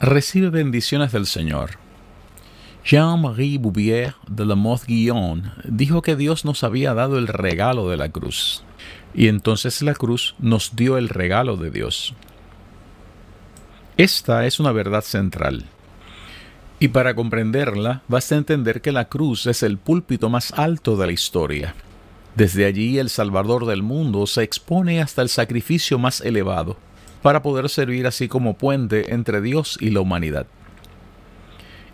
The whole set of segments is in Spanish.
Recibe bendiciones del Señor. Jean-Marie Bouvier de la Motte-Guillon dijo que Dios nos había dado el regalo de la cruz, y entonces la cruz nos dio el regalo de Dios. Esta es una verdad central. Y para comprenderla, basta entender que la cruz es el púlpito más alto de la historia. Desde allí el Salvador del mundo se expone hasta el sacrificio más elevado para poder servir así como puente entre Dios y la humanidad.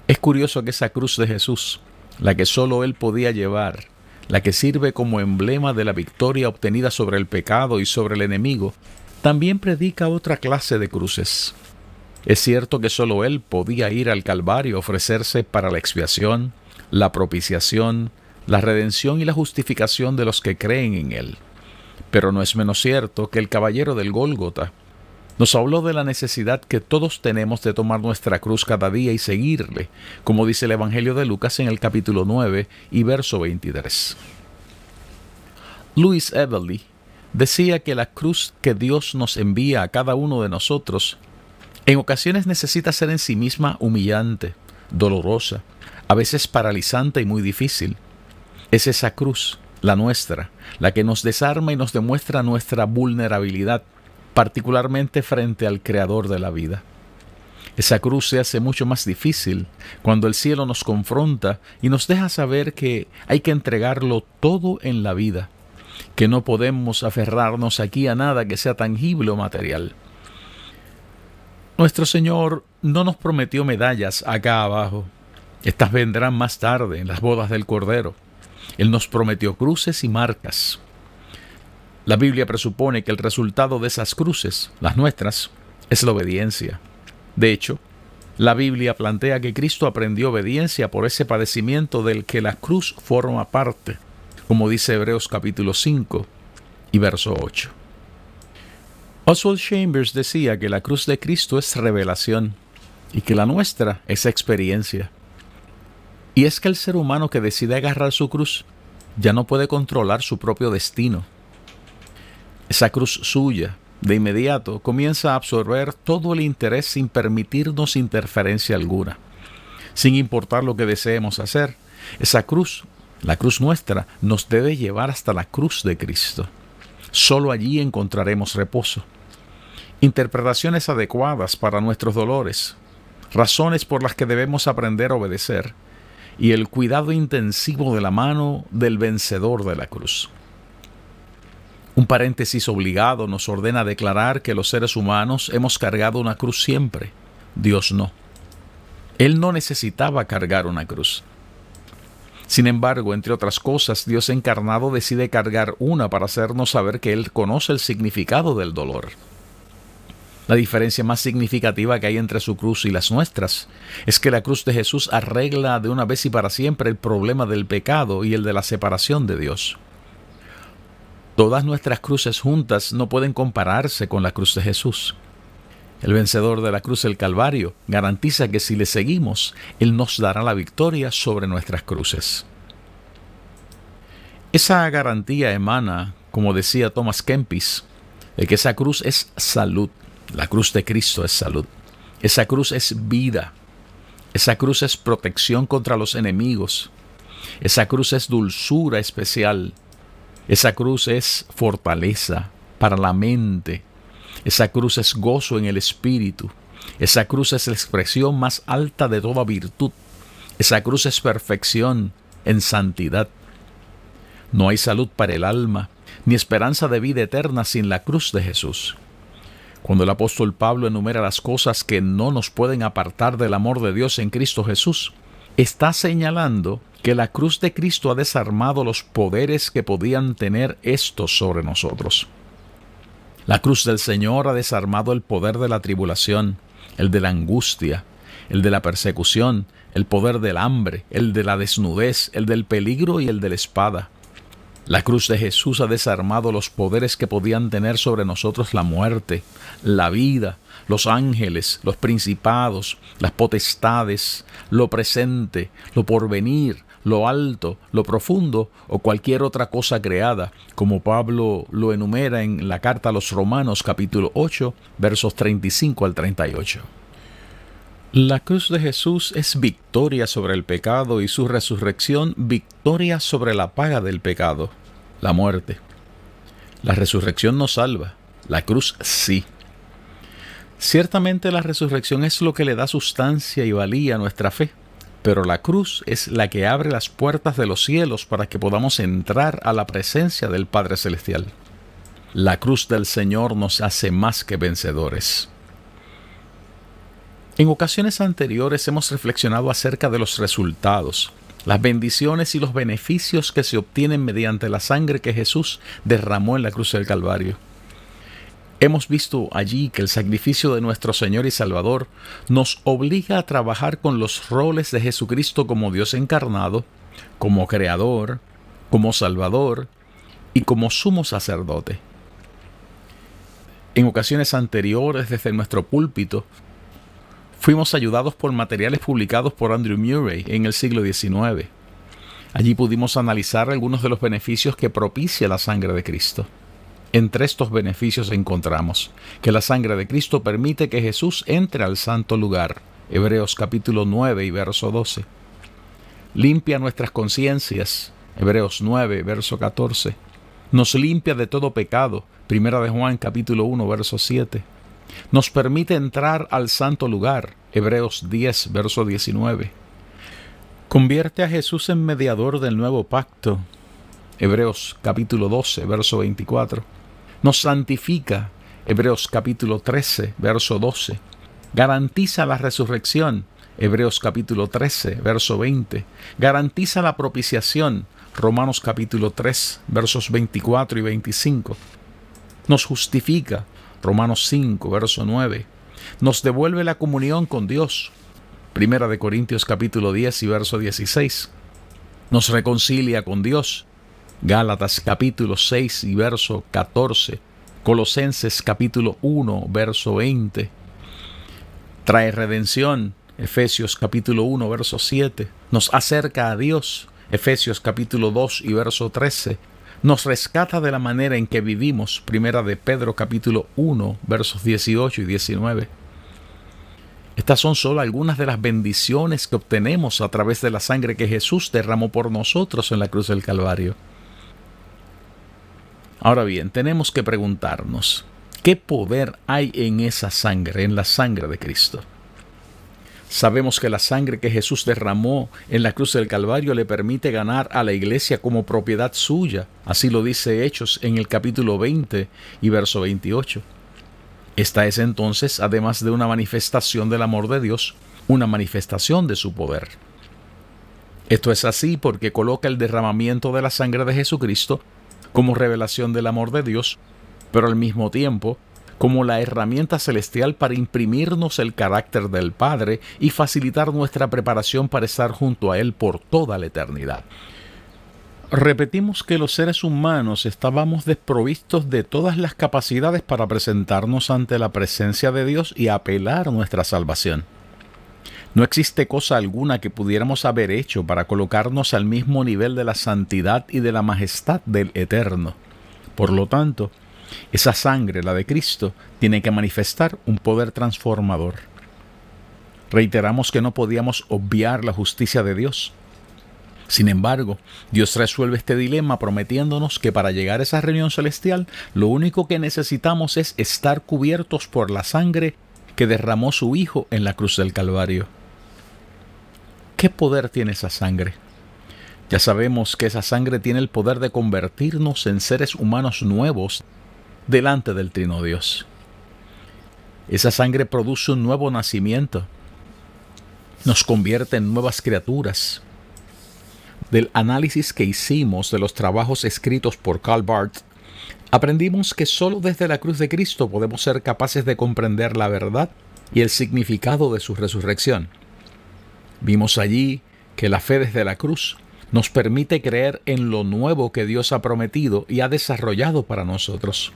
Es curioso que esa cruz de Jesús, la que solo Él podía llevar, la que sirve como emblema de la victoria obtenida sobre el pecado y sobre el enemigo, también predica otra clase de cruces. Es cierto que solo Él podía ir al Calvario ofrecerse para la expiación, la propiciación, la redención y la justificación de los que creen en Él. Pero no es menos cierto que el caballero del Gólgota, nos habló de la necesidad que todos tenemos de tomar nuestra cruz cada día y seguirle, como dice el Evangelio de Lucas en el capítulo 9 y verso 23. Louis Everly decía que la cruz que Dios nos envía a cada uno de nosotros en ocasiones necesita ser en sí misma humillante, dolorosa, a veces paralizante y muy difícil. Es esa cruz, la nuestra, la que nos desarma y nos demuestra nuestra vulnerabilidad particularmente frente al Creador de la vida. Esa cruz se hace mucho más difícil cuando el cielo nos confronta y nos deja saber que hay que entregarlo todo en la vida, que no podemos aferrarnos aquí a nada que sea tangible o material. Nuestro Señor no nos prometió medallas acá abajo. Estas vendrán más tarde en las bodas del Cordero. Él nos prometió cruces y marcas, la Biblia presupone que el resultado de esas cruces, las nuestras, es la obediencia. De hecho, la Biblia plantea que Cristo aprendió obediencia por ese padecimiento del que la cruz forma parte, como dice Hebreos capítulo 5 y verso 8. Oswald Chambers decía que la cruz de Cristo es revelación y que la nuestra es experiencia. Y es que el ser humano que decide agarrar su cruz ya no puede controlar su propio destino esa cruz suya, de inmediato, comienza a absorber todo el interés sin permitirnos interferencia alguna, sin importar lo que deseemos hacer. Esa cruz, la cruz nuestra, nos debe llevar hasta la cruz de Cristo. Solo allí encontraremos reposo. Interpretaciones adecuadas para nuestros dolores, razones por las que debemos aprender a obedecer, y el cuidado intensivo de la mano del vencedor de la cruz. Un paréntesis obligado nos ordena declarar que los seres humanos hemos cargado una cruz siempre. Dios no. Él no necesitaba cargar una cruz. Sin embargo, entre otras cosas, Dios encarnado decide cargar una para hacernos saber que Él conoce el significado del dolor. La diferencia más significativa que hay entre su cruz y las nuestras es que la cruz de Jesús arregla de una vez y para siempre el problema del pecado y el de la separación de Dios. Todas nuestras cruces juntas no pueden compararse con la cruz de Jesús. El vencedor de la cruz del Calvario garantiza que si le seguimos, Él nos dará la victoria sobre nuestras cruces. Esa garantía emana, como decía Thomas Kempis, de que esa cruz es salud. La cruz de Cristo es salud. Esa cruz es vida. Esa cruz es protección contra los enemigos. Esa cruz es dulzura especial esa cruz es fortaleza para la mente. Esa cruz es gozo en el espíritu. Esa cruz es la expresión más alta de toda virtud. Esa cruz es perfección en santidad. No hay salud para el alma, ni esperanza de vida eterna sin la cruz de Jesús. Cuando el apóstol Pablo enumera las cosas que no nos pueden apartar del amor de Dios en Cristo Jesús, está señalando que la cruz de Cristo ha desarmado los poderes que podían tener estos sobre nosotros. La cruz del Señor ha desarmado el poder de la tribulación, el de la angustia, el de la persecución, el poder del hambre, el de la desnudez, el del peligro y el de la espada. La cruz de Jesús ha desarmado los poderes que podían tener sobre nosotros la muerte, la vida, los ángeles, los principados, las potestades, lo presente, lo porvenir, lo alto, lo profundo o cualquier otra cosa creada, como Pablo lo enumera en la carta a los Romanos capítulo 8, versos 35 al 38. La cruz de Jesús es victoria sobre el pecado y su resurrección victoria sobre la paga del pecado, la muerte. La resurrección no salva, la cruz sí. Ciertamente la resurrección es lo que le da sustancia y valía a nuestra fe, pero la cruz es la que abre las puertas de los cielos para que podamos entrar a la presencia del Padre Celestial. La cruz del Señor nos hace más que vencedores. En ocasiones anteriores hemos reflexionado acerca de los resultados, las bendiciones y los beneficios que se obtienen mediante la sangre que Jesús derramó en la cruz del Calvario. Hemos visto allí que el sacrificio de nuestro Señor y Salvador nos obliga a trabajar con los roles de Jesucristo como Dios encarnado, como Creador, como Salvador y como sumo sacerdote. En ocasiones anteriores, desde nuestro púlpito, Fuimos ayudados por materiales publicados por Andrew Murray en el siglo XIX. Allí pudimos analizar algunos de los beneficios que propicia la sangre de Cristo. Entre estos beneficios encontramos que la sangre de Cristo permite que Jesús entre al santo lugar, Hebreos capítulo 9 y verso 12. Limpia nuestras conciencias, Hebreos 9, verso 14. Nos limpia de todo pecado, Primera de Juan capítulo 1, verso 7 nos permite entrar al santo lugar, Hebreos 10, verso 19. Convierte a Jesús en mediador del nuevo pacto, Hebreos capítulo 12, verso 24. Nos santifica, Hebreos capítulo 13, verso 12. Garantiza la resurrección, Hebreos capítulo 13, verso 20. Garantiza la propiciación, Romanos capítulo 3, versos 24 y 25. Nos justifica, Romanos 5, verso 9. Nos devuelve la comunión con Dios. Primera de Corintios capítulo 10 y verso 16. Nos reconcilia con Dios. Gálatas capítulo 6 y verso 14. Colosenses capítulo 1, verso 20. Trae redención. Efesios capítulo 1, verso 7. Nos acerca a Dios. Efesios capítulo 2 y verso 13 nos rescata de la manera en que vivimos, primera de Pedro capítulo 1, versos 18 y 19. Estas son solo algunas de las bendiciones que obtenemos a través de la sangre que Jesús derramó por nosotros en la cruz del Calvario. Ahora bien, tenemos que preguntarnos, ¿qué poder hay en esa sangre, en la sangre de Cristo? Sabemos que la sangre que Jesús derramó en la cruz del Calvario le permite ganar a la iglesia como propiedad suya. Así lo dice Hechos en el capítulo 20 y verso 28. Esta es entonces, además de una manifestación del amor de Dios, una manifestación de su poder. Esto es así porque coloca el derramamiento de la sangre de Jesucristo como revelación del amor de Dios, pero al mismo tiempo como la herramienta celestial para imprimirnos el carácter del Padre y facilitar nuestra preparación para estar junto a Él por toda la eternidad. Repetimos que los seres humanos estábamos desprovistos de todas las capacidades para presentarnos ante la presencia de Dios y apelar nuestra salvación. No existe cosa alguna que pudiéramos haber hecho para colocarnos al mismo nivel de la santidad y de la majestad del Eterno. Por lo tanto, esa sangre, la de Cristo, tiene que manifestar un poder transformador. Reiteramos que no podíamos obviar la justicia de Dios. Sin embargo, Dios resuelve este dilema prometiéndonos que para llegar a esa reunión celestial, lo único que necesitamos es estar cubiertos por la sangre que derramó su Hijo en la cruz del Calvario. ¿Qué poder tiene esa sangre? Ya sabemos que esa sangre tiene el poder de convertirnos en seres humanos nuevos delante del Trino Dios. Esa sangre produce un nuevo nacimiento. Nos convierte en nuevas criaturas. Del análisis que hicimos de los trabajos escritos por Karl Barth, aprendimos que solo desde la cruz de Cristo podemos ser capaces de comprender la verdad y el significado de su resurrección. Vimos allí que la fe desde la cruz nos permite creer en lo nuevo que Dios ha prometido y ha desarrollado para nosotros.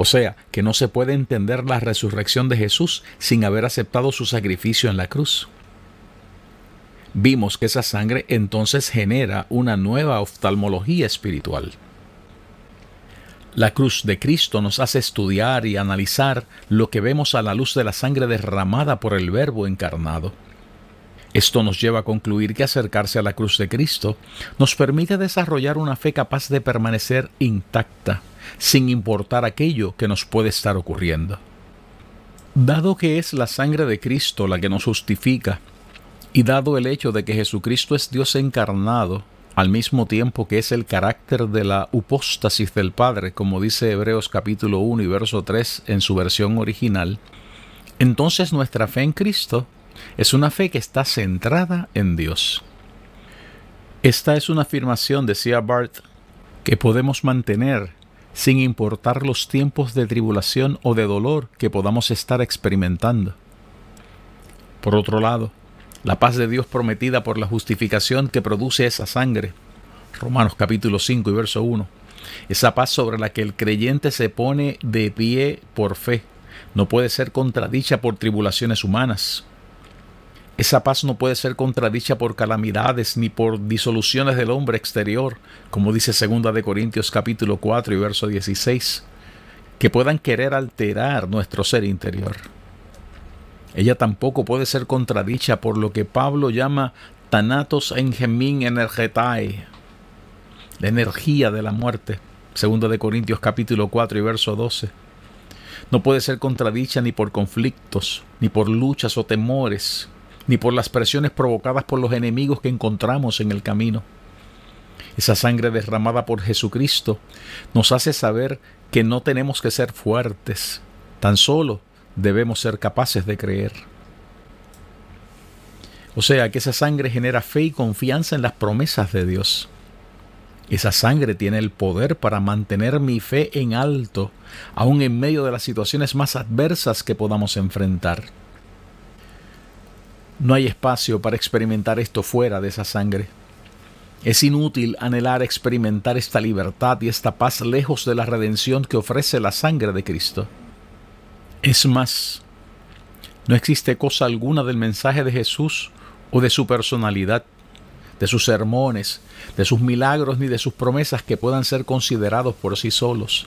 O sea, que no se puede entender la resurrección de Jesús sin haber aceptado su sacrificio en la cruz. Vimos que esa sangre entonces genera una nueva oftalmología espiritual. La cruz de Cristo nos hace estudiar y analizar lo que vemos a la luz de la sangre derramada por el Verbo encarnado. Esto nos lleva a concluir que acercarse a la cruz de Cristo nos permite desarrollar una fe capaz de permanecer intacta, sin importar aquello que nos puede estar ocurriendo. Dado que es la sangre de Cristo la que nos justifica, y dado el hecho de que Jesucristo es Dios encarnado, al mismo tiempo que es el carácter de la upóstasis del Padre, como dice Hebreos capítulo 1 y verso 3 en su versión original, entonces nuestra fe en Cristo es una fe que está centrada en Dios. Esta es una afirmación, decía Bart, que podemos mantener sin importar los tiempos de tribulación o de dolor que podamos estar experimentando. Por otro lado, la paz de Dios prometida por la justificación que produce esa sangre, Romanos capítulo 5 y verso 1, esa paz sobre la que el creyente se pone de pie por fe, no puede ser contradicha por tribulaciones humanas, esa paz no puede ser contradicha por calamidades ni por disoluciones del hombre exterior, como dice 2 de Corintios capítulo 4 y verso 16, que puedan querer alterar nuestro ser interior. Ella tampoco puede ser contradicha por lo que Pablo llama tanatos en gemin energetai, la energía de la muerte, 2 de Corintios capítulo 4 y verso 12. No puede ser contradicha ni por conflictos, ni por luchas o temores, ni por las presiones provocadas por los enemigos que encontramos en el camino. Esa sangre derramada por Jesucristo nos hace saber que no tenemos que ser fuertes, tan solo debemos ser capaces de creer. O sea que esa sangre genera fe y confianza en las promesas de Dios. Esa sangre tiene el poder para mantener mi fe en alto, aun en medio de las situaciones más adversas que podamos enfrentar. No hay espacio para experimentar esto fuera de esa sangre. Es inútil anhelar experimentar esta libertad y esta paz lejos de la redención que ofrece la sangre de Cristo. Es más, no existe cosa alguna del mensaje de Jesús o de su personalidad, de sus sermones, de sus milagros ni de sus promesas que puedan ser considerados por sí solos.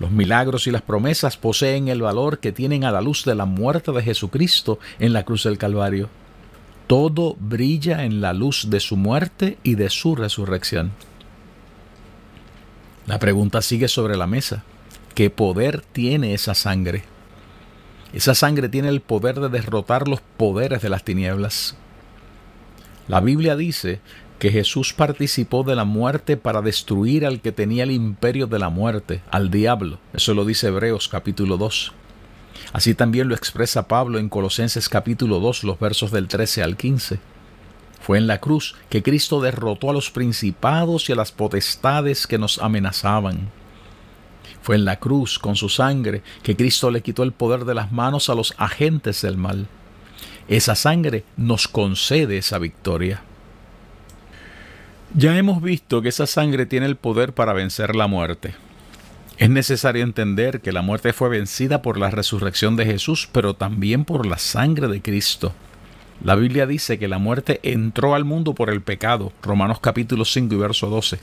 Los milagros y las promesas poseen el valor que tienen a la luz de la muerte de Jesucristo en la cruz del Calvario. Todo brilla en la luz de su muerte y de su resurrección. La pregunta sigue sobre la mesa. ¿Qué poder tiene esa sangre? Esa sangre tiene el poder de derrotar los poderes de las tinieblas. La Biblia dice que Jesús participó de la muerte para destruir al que tenía el imperio de la muerte, al diablo. Eso lo dice Hebreos capítulo 2. Así también lo expresa Pablo en Colosenses capítulo 2, los versos del 13 al 15. Fue en la cruz que Cristo derrotó a los principados y a las potestades que nos amenazaban. Fue en la cruz, con su sangre, que Cristo le quitó el poder de las manos a los agentes del mal. Esa sangre nos concede esa victoria. Ya hemos visto que esa sangre tiene el poder para vencer la muerte. Es necesario entender que la muerte fue vencida por la resurrección de Jesús, pero también por la sangre de Cristo. La Biblia dice que la muerte entró al mundo por el pecado, Romanos capítulo 5 y verso 12.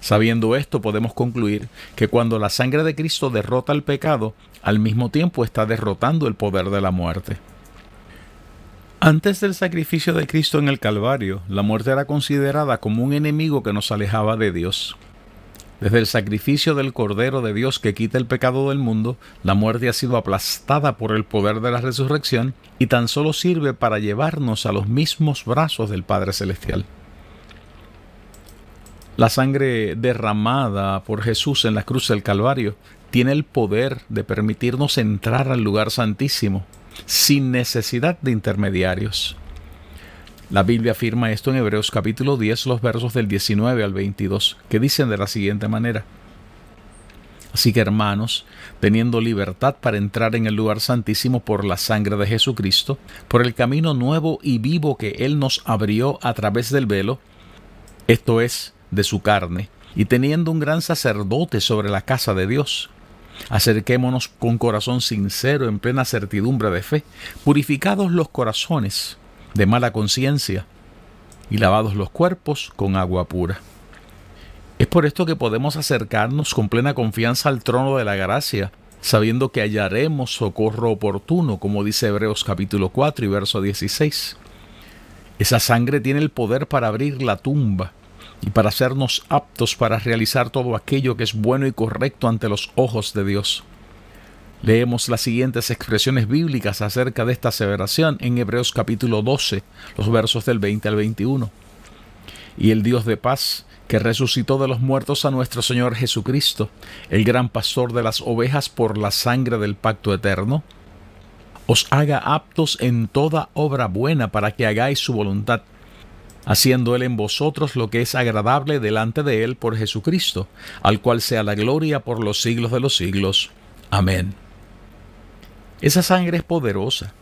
Sabiendo esto, podemos concluir que cuando la sangre de Cristo derrota el pecado, al mismo tiempo está derrotando el poder de la muerte. Antes del sacrificio de Cristo en el Calvario, la muerte era considerada como un enemigo que nos alejaba de Dios. Desde el sacrificio del Cordero de Dios que quita el pecado del mundo, la muerte ha sido aplastada por el poder de la resurrección y tan solo sirve para llevarnos a los mismos brazos del Padre Celestial. La sangre derramada por Jesús en la cruz del Calvario tiene el poder de permitirnos entrar al lugar santísimo sin necesidad de intermediarios. La Biblia afirma esto en Hebreos capítulo 10, los versos del 19 al 22, que dicen de la siguiente manera. Así que hermanos, teniendo libertad para entrar en el lugar santísimo por la sangre de Jesucristo, por el camino nuevo y vivo que Él nos abrió a través del velo, esto es, de su carne, y teniendo un gran sacerdote sobre la casa de Dios, acerquémonos con corazón sincero en plena certidumbre de fe, purificados los corazones de mala conciencia y lavados los cuerpos con agua pura. Es por esto que podemos acercarnos con plena confianza al trono de la gracia, sabiendo que hallaremos socorro oportuno, como dice Hebreos capítulo 4 y verso 16. Esa sangre tiene el poder para abrir la tumba y para hacernos aptos para realizar todo aquello que es bueno y correcto ante los ojos de Dios. Leemos las siguientes expresiones bíblicas acerca de esta aseveración en Hebreos capítulo 12, los versos del 20 al 21. Y el Dios de paz que resucitó de los muertos a nuestro Señor Jesucristo, el gran pastor de las ovejas por la sangre del pacto eterno, os haga aptos en toda obra buena para que hagáis su voluntad, haciendo Él en vosotros lo que es agradable delante de Él por Jesucristo, al cual sea la gloria por los siglos de los siglos. Amén. Esa sangre es poderosa.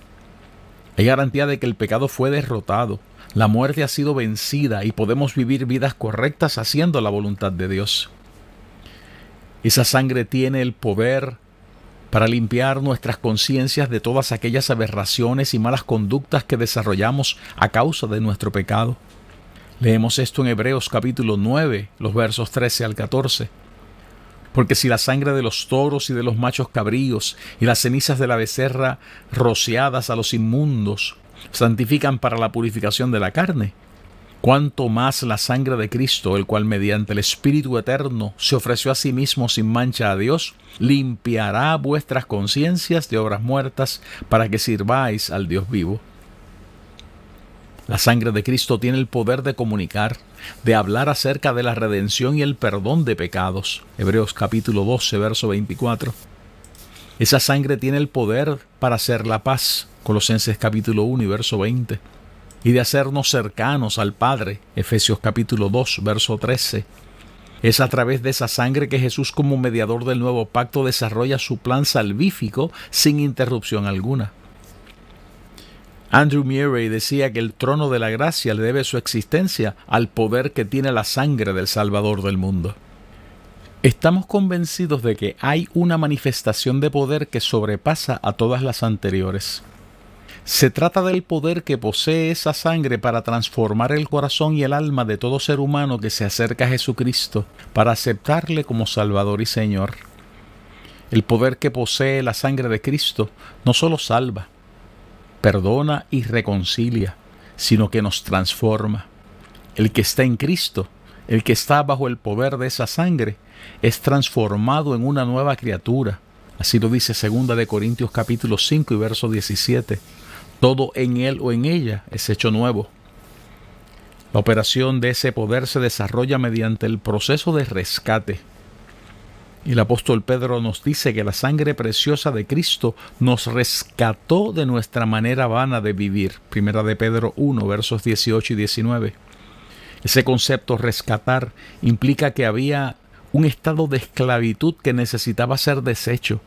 Hay garantía de que el pecado fue derrotado, la muerte ha sido vencida y podemos vivir vidas correctas haciendo la voluntad de Dios. Esa sangre tiene el poder para limpiar nuestras conciencias de todas aquellas aberraciones y malas conductas que desarrollamos a causa de nuestro pecado. Leemos esto en Hebreos capítulo 9, los versos 13 al 14. Porque si la sangre de los toros y de los machos cabríos y las cenizas de la becerra rociadas a los inmundos santifican para la purificación de la carne, cuanto más la sangre de Cristo, el cual mediante el Espíritu Eterno se ofreció a sí mismo sin mancha a Dios, limpiará vuestras conciencias de obras muertas para que sirváis al Dios vivo. La sangre de Cristo tiene el poder de comunicar, de hablar acerca de la redención y el perdón de pecados. Hebreos capítulo 12, verso 24. Esa sangre tiene el poder para hacer la paz. Colosenses capítulo 1 y verso 20. Y de hacernos cercanos al Padre. Efesios capítulo 2, verso 13. Es a través de esa sangre que Jesús como mediador del nuevo pacto desarrolla su plan salvífico sin interrupción alguna. Andrew Murray decía que el trono de la gracia le debe su existencia al poder que tiene la sangre del Salvador del mundo. Estamos convencidos de que hay una manifestación de poder que sobrepasa a todas las anteriores. Se trata del poder que posee esa sangre para transformar el corazón y el alma de todo ser humano que se acerca a Jesucristo, para aceptarle como Salvador y Señor. El poder que posee la sangre de Cristo no solo salva, perdona y reconcilia, sino que nos transforma. El que está en Cristo, el que está bajo el poder de esa sangre, es transformado en una nueva criatura. Así lo dice segunda de Corintios capítulo 5 y verso 17. Todo en él o en ella es hecho nuevo. La operación de ese poder se desarrolla mediante el proceso de rescate. Y el apóstol Pedro nos dice que la sangre preciosa de Cristo nos rescató de nuestra manera vana de vivir. Primera de Pedro 1, versos 18 y 19. Ese concepto rescatar implica que había un estado de esclavitud que necesitaba ser deshecho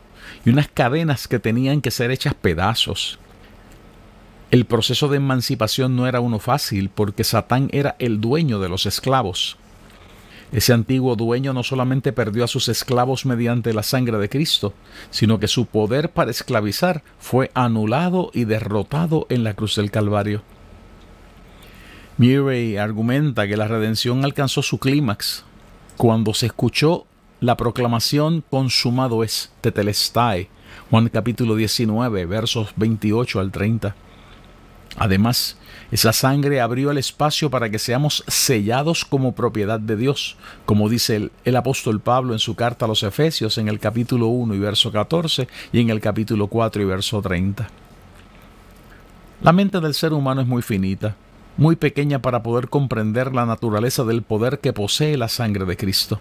y unas cadenas que tenían que ser hechas pedazos. El proceso de emancipación no era uno fácil porque Satán era el dueño de los esclavos. Ese antiguo dueño no solamente perdió a sus esclavos mediante la sangre de Cristo, sino que su poder para esclavizar fue anulado y derrotado en la cruz del Calvario. Murray argumenta que la redención alcanzó su clímax cuando se escuchó la proclamación consumado es, tetelestai, Juan capítulo 19, versos 28 al 30. Además, esa sangre abrió el espacio para que seamos sellados como propiedad de Dios, como dice el, apóstol Pablo en su carta a los Efesios en el capítulo 1 y verso 14 y en el capítulo 4 y verso 30. La mente del ser humano es muy finita muy pequeña para poder comprender la naturaleza del poder que posee la sangre de Cristo.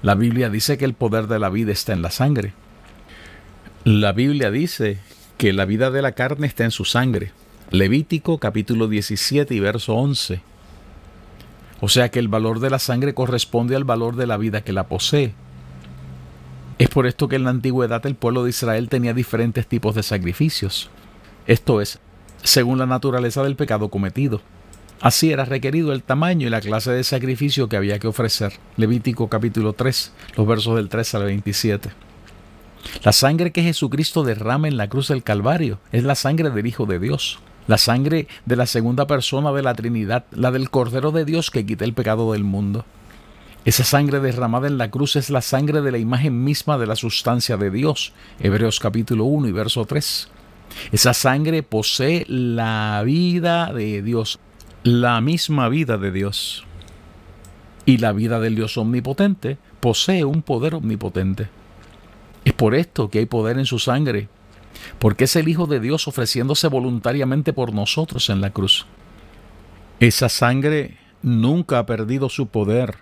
La Biblia dice que el poder de la vida está en la sangre. La Biblia dice que la vida de la carne está en su sangre. Levítico capítulo 17 y verso 11. O sea que el valor de la sangre corresponde al valor de la vida que la posee. Es por esto que en la antigüedad el pueblo de Israel tenía diferentes tipos de sacrificios. Esto es, según la naturaleza del pecado cometido. Así era requerido el tamaño y la clase de sacrificio que había que ofrecer. Levítico capítulo 3, los versos del 3 al 27. La sangre que Jesucristo derrama en la cruz del Calvario es la sangre del Hijo de Dios, la sangre de la segunda persona de la Trinidad, la del Cordero de Dios que quita el pecado del mundo. Esa sangre derramada en la cruz es la sangre de la imagen misma de la sustancia de Dios. Hebreos capítulo 1 y verso 3. Esa sangre posee la vida de Dios, la misma vida de Dios. Y la vida del Dios omnipotente posee un poder omnipotente. Es por esto que hay poder en su sangre, porque es el Hijo de Dios ofreciéndose voluntariamente por nosotros en la cruz. Esa sangre nunca ha perdido su poder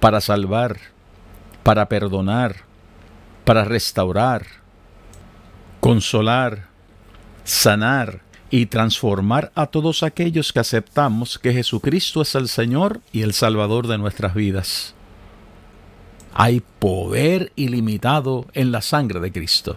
para salvar, para perdonar, para restaurar, consolar, sanar y transformar a todos aquellos que aceptamos que Jesucristo es el Señor y el Salvador de nuestras vidas. Hay poder ilimitado en la sangre de Cristo.